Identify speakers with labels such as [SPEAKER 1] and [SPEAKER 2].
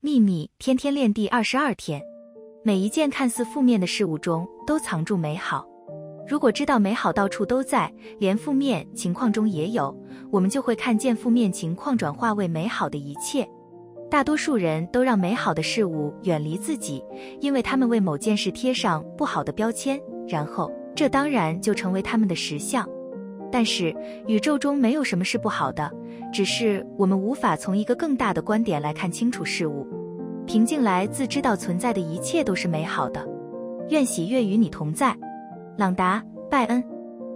[SPEAKER 1] 秘密天天练第二十二天，每一件看似负面的事物中都藏住美好。如果知道美好到处都在，连负面情况中也有，我们就会看见负面情况转化为美好的一切。大多数人都让美好的事物远离自己，因为他们为某件事贴上不好的标签，然后这当然就成为他们的实相。但是宇宙中没有什么是不好的，只是我们无法从一个更大的观点来看清楚事物。平静来自知道存在的一切都是美好的。愿喜悦与你同在，朗达·拜恩。